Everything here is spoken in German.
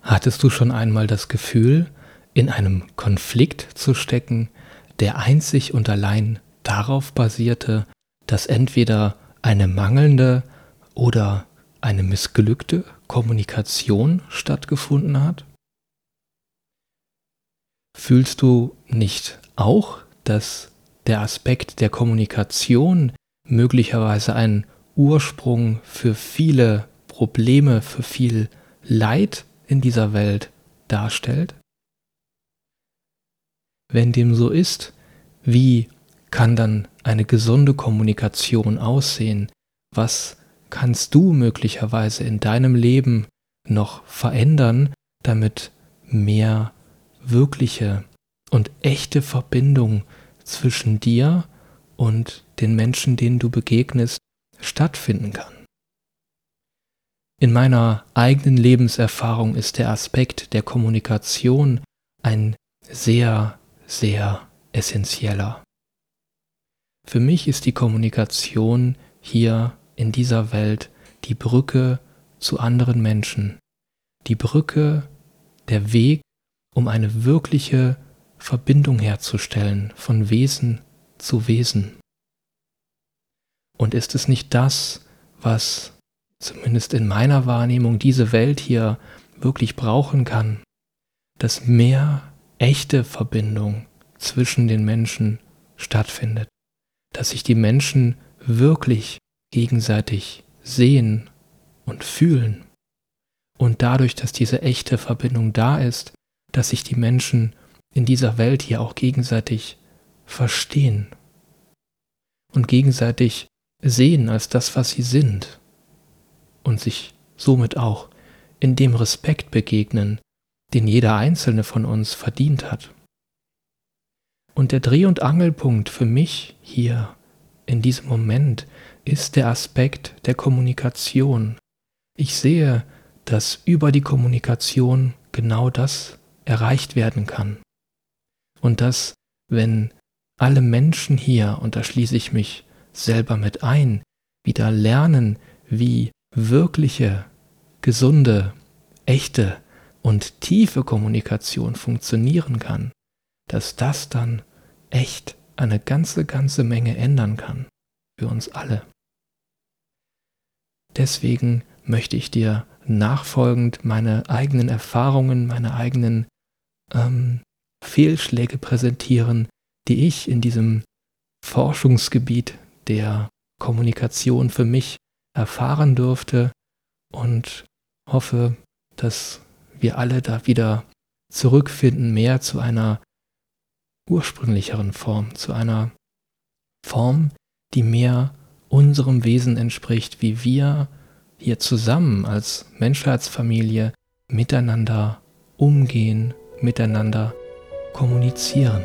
Hattest du schon einmal das Gefühl, in einem Konflikt zu stecken, der einzig und allein darauf basierte, dass entweder eine mangelnde oder eine missglückte Kommunikation stattgefunden hat? Fühlst du nicht auch, dass der Aspekt der Kommunikation möglicherweise ein Ursprung für viele Probleme, für viel Leid in dieser Welt darstellt? Wenn dem so ist, wie kann dann eine gesunde Kommunikation aussehen? Was kannst du möglicherweise in deinem Leben noch verändern, damit mehr wirkliche und echte Verbindung zwischen dir und den Menschen, denen du begegnest, stattfinden kann. In meiner eigenen Lebenserfahrung ist der Aspekt der Kommunikation ein sehr, sehr essentieller. Für mich ist die Kommunikation hier in dieser Welt die Brücke zu anderen Menschen, die Brücke, der Weg, um eine wirkliche Verbindung herzustellen von Wesen zu Wesen. Und ist es nicht das, was zumindest in meiner Wahrnehmung diese Welt hier wirklich brauchen kann, dass mehr echte Verbindung zwischen den Menschen stattfindet, dass sich die Menschen wirklich gegenseitig sehen und fühlen. Und dadurch, dass diese echte Verbindung da ist, dass sich die Menschen in dieser Welt hier auch gegenseitig verstehen. Und gegenseitig sehen als das, was sie sind und sich somit auch in dem Respekt begegnen, den jeder einzelne von uns verdient hat. Und der Dreh- und Angelpunkt für mich hier in diesem Moment ist der Aspekt der Kommunikation. Ich sehe, dass über die Kommunikation genau das erreicht werden kann. Und dass, wenn alle Menschen hier, und da schließe ich mich selber mit ein, wieder lernen, wie wirkliche, gesunde, echte und tiefe Kommunikation funktionieren kann, dass das dann echt eine ganze, ganze Menge ändern kann für uns alle. Deswegen möchte ich dir nachfolgend meine eigenen Erfahrungen, meine eigenen ähm, Fehlschläge präsentieren, die ich in diesem Forschungsgebiet der Kommunikation für mich erfahren durfte und hoffe, dass wir alle da wieder zurückfinden, mehr zu einer ursprünglicheren Form, zu einer Form, die mehr unserem Wesen entspricht, wie wir hier zusammen als Menschheitsfamilie miteinander umgehen, miteinander kommunizieren.